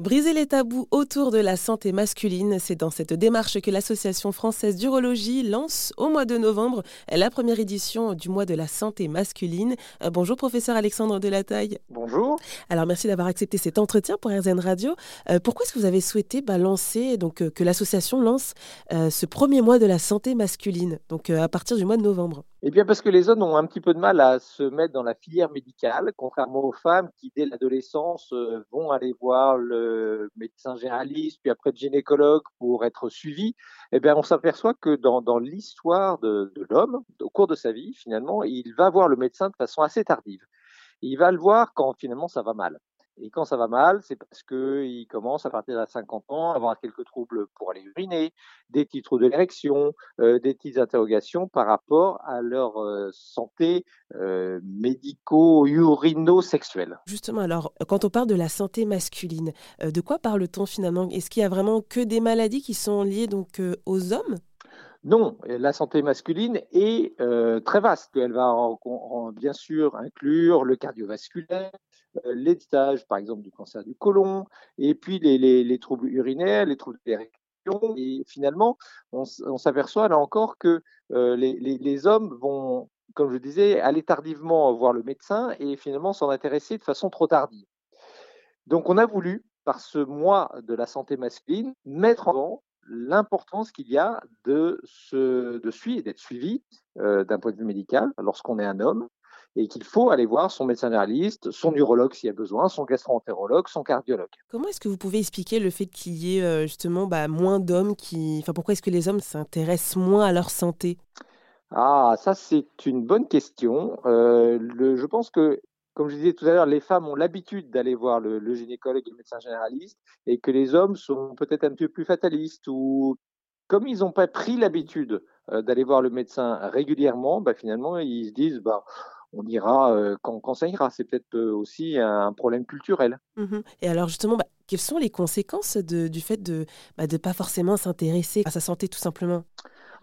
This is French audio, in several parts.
Briser les tabous autour de la santé masculine, c'est dans cette démarche que l'Association française d'urologie lance au mois de novembre la première édition du mois de la santé masculine. Euh, bonjour professeur Alexandre Delataille. Bonjour. Alors merci d'avoir accepté cet entretien pour RZN Radio. Euh, pourquoi est-ce que vous avez souhaité bah, lancer, donc euh, que l'association lance ce premier mois de la santé masculine, donc à partir du mois de novembre? Eh bien, parce que les hommes ont un petit peu de mal à se mettre dans la filière médicale, contrairement aux femmes qui, dès l'adolescence, vont aller voir le médecin généraliste, puis après le gynécologue pour être suivi. Eh bien, on s'aperçoit que dans, l'histoire de l'homme, au cours de sa vie, finalement, il va voir le médecin de façon assez tardive. Il va le voir quand finalement ça va mal. Et quand ça va mal, c'est parce qu'il commence à partir de 50 ans à avoir quelques troubles pour aller uriner, des titres de l'érection, euh, des petites interrogations par rapport à leur euh, santé euh, médico-urino-sexuelle. Justement, alors, quand on parle de la santé masculine, de quoi parle-t-on finalement? Est-ce qu'il y a vraiment que des maladies qui sont liées donc aux hommes? Non, la santé masculine est très vaste. Elle va bien sûr inclure le cardiovasculaire, euh, les par exemple, du cancer du côlon, et puis les, troubles urinaires, les troubles d'érection. Et finalement, on, s'aperçoit là encore que euh, les, hommes vont, comme je disais, aller tardivement voir le médecin et finalement s'en intéresser de façon trop tardive. Donc, on a voulu, par ce mois de la santé masculine, mettre en avant l'importance qu'il y a de, se, de suivre, d'être suivi euh, d'un point de vue médical lorsqu'on est un homme, et qu'il faut aller voir son médecin généraliste, son urologue s'il y a besoin, son gastro-entérologue, son cardiologue. Comment est-ce que vous pouvez expliquer le fait qu'il y ait euh, justement bah, moins d'hommes qui... Enfin, pourquoi est-ce que les hommes s'intéressent moins à leur santé? Ah, ça c'est une bonne question. Euh, le, je pense que comme je disais tout à l'heure, les femmes ont l'habitude d'aller voir le, gynécologue et le médecin généraliste, et que les hommes sont peut-être un peu plus fatalistes, ou comme ils n'ont pas pris l'habitude euh, d'aller voir le médecin régulièrement, bah, finalement, ils se disent, bah, on ira quand, quand, ça ira. C'est peut-être aussi un problème culturel. Mmh Et alors justement, bah, quelles sont les conséquences du fait de ne bah, pas forcément s'intéresser à sa santé tout simplement?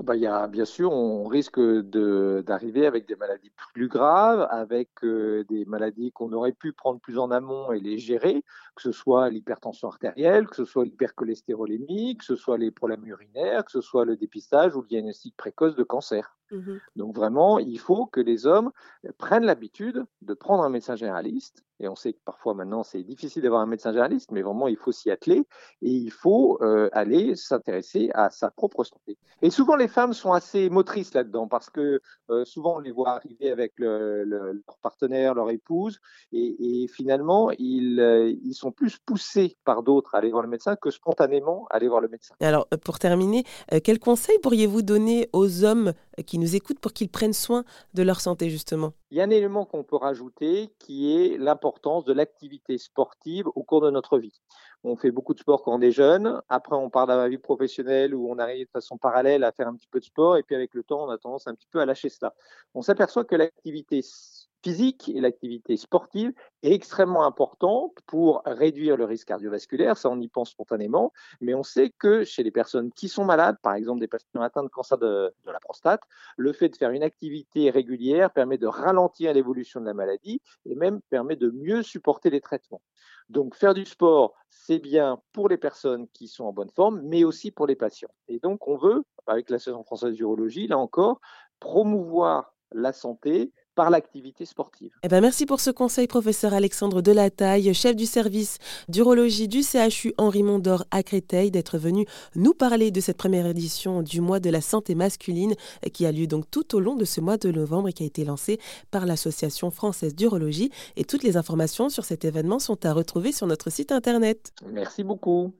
Bah, y a, bien sûr, on risque d'arriver avec des maladies plus graves, avec des maladies qu'on aurait pu prendre plus en amont et les gérer, que ce soit l'hypertension artérielle, que ce soit l'hypercholestérolémie, que ce soit les problèmes urinaires, que ce soit le dépistage ou le diagnostic précoce de cancer. Mmh Donc vraiment, il faut que les hommes prennent l'habitude de prendre un médecin généraliste. Et on sait que parfois maintenant c'est difficile d'avoir un médecin généraliste, mais vraiment il faut s'y atteler et il faut euh, aller s'intéresser à sa propre santé. Et souvent les femmes sont assez motrices là-dedans parce que euh, souvent on les voit arriver avec leur partenaire, leur épouse, et, finalement ils, euh, ils sont plus poussés par d'autres à aller voir le médecin que spontanément à aller voir le médecin. Alors pour terminer, quels conseils pourriez-vous donner aux hommes qui nous écoutent pour qu'ils prennent soin de leur santé, justement Il y a un élément qu'on peut rajouter qui est l'importance de l'activité sportive au cours de notre vie. On fait beaucoup de sport quand on est jeune. Après, on part dans la vie professionnelle où on arrive de façon parallèle à faire un petit peu de sport. Et puis, avec le temps, on a tendance un petit peu à lâcher cela. On s'aperçoit que l'activité physique et l'activité sportive est extrêmement importante pour réduire le risque cardiovasculaire, ça on y pense spontanément, mais on sait que chez les personnes qui sont malades, par exemple des patients atteints de cancer de, de la prostate, le fait de faire une activité régulière permet de ralentir l'évolution de la maladie et même permet de mieux supporter les traitements. Donc faire du sport, c'est bien pour les personnes qui sont en bonne forme, mais aussi pour les patients. Et donc on veut, avec l'Association française d'urologie, là encore, promouvoir la santé par l'activité sportive. Eh ben merci pour ce conseil, professeur Alexandre Delataille, chef du service d'urologie du CHU Henri Mondor à Créteil, d'être venu nous parler de cette première édition du mois de la santé masculine qui a lieu donc tout au long de ce mois de novembre et qui a été lancé par l'Association française d'urologie. Et toutes les informations sur cet événement sont à retrouver sur notre site internet. Merci beaucoup.